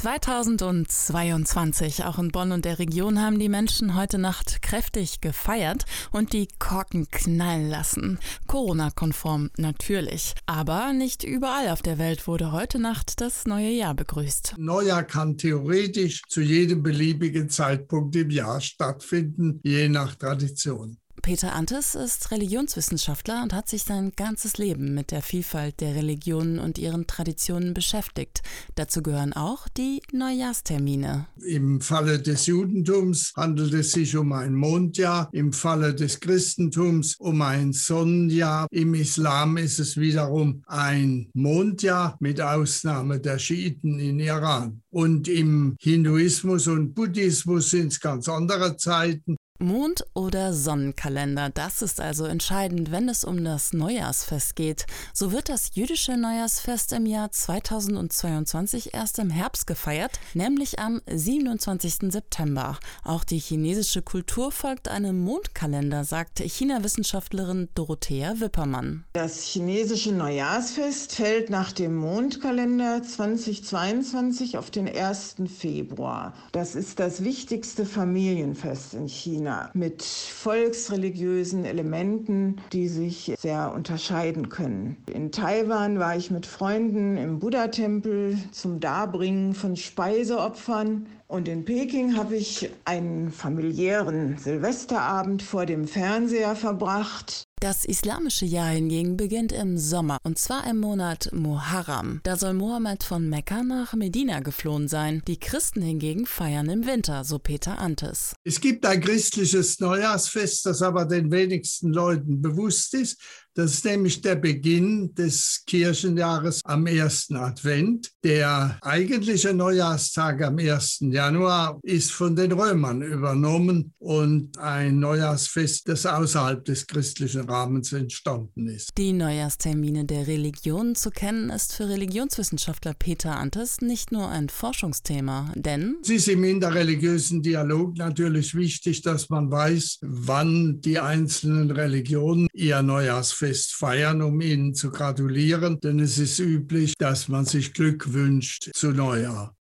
2022. Auch in Bonn und der Region haben die Menschen heute Nacht kräftig gefeiert und die Korken knallen lassen. Corona-konform natürlich. Aber nicht überall auf der Welt wurde heute Nacht das neue Jahr begrüßt. Neujahr kann theoretisch zu jedem beliebigen Zeitpunkt im Jahr stattfinden, je nach Tradition. Peter Antes ist Religionswissenschaftler und hat sich sein ganzes Leben mit der Vielfalt der Religionen und ihren Traditionen beschäftigt. Dazu gehören auch die Neujahrstermine. Im Falle des Judentums handelt es sich um ein Mondjahr, im Falle des Christentums um ein Sonnenjahr. Im Islam ist es wiederum ein Mondjahr mit Ausnahme der Schiiten in Iran. Und im Hinduismus und Buddhismus sind es ganz andere Zeiten. Mond- oder Sonnenkalender, das ist also entscheidend, wenn es um das Neujahrsfest geht. So wird das jüdische Neujahrsfest im Jahr 2022 erst im Herbst gefeiert, nämlich am 27. September. Auch die chinesische Kultur folgt einem Mondkalender, sagt China-Wissenschaftlerin Dorothea Wippermann. Das chinesische Neujahrsfest fällt nach dem Mondkalender 2022 auf den 1. Februar. Das ist das wichtigste Familienfest in China. China mit volksreligiösen Elementen, die sich sehr unterscheiden können. In Taiwan war ich mit Freunden im Buddha-Tempel zum Darbringen von Speiseopfern. Und in Peking habe ich einen familiären Silvesterabend vor dem Fernseher verbracht. Das islamische Jahr hingegen beginnt im Sommer und zwar im Monat Muharram. Da soll Mohammed von Mekka nach Medina geflohen sein. Die Christen hingegen feiern im Winter, so Peter Antes. Es gibt ein christliches Neujahrsfest, das aber den wenigsten Leuten bewusst ist. Das ist nämlich der Beginn des Kirchenjahres am ersten Advent. Der eigentliche Neujahrstag am 1. Januar ist von den Römern übernommen und ein Neujahrsfest, das außerhalb des christlichen Rahmens entstanden ist. Die Neujahrstermine der Religionen zu kennen, ist für Religionswissenschaftler Peter Antes nicht nur ein Forschungsthema, denn es ist im interreligiösen Dialog natürlich wichtig, dass man weiß, wann die einzelnen Religionen ihr Neujahrsfest feiern, um ihnen zu gratulieren, denn es ist üblich, dass man sich Glück wünscht zu Neujahr.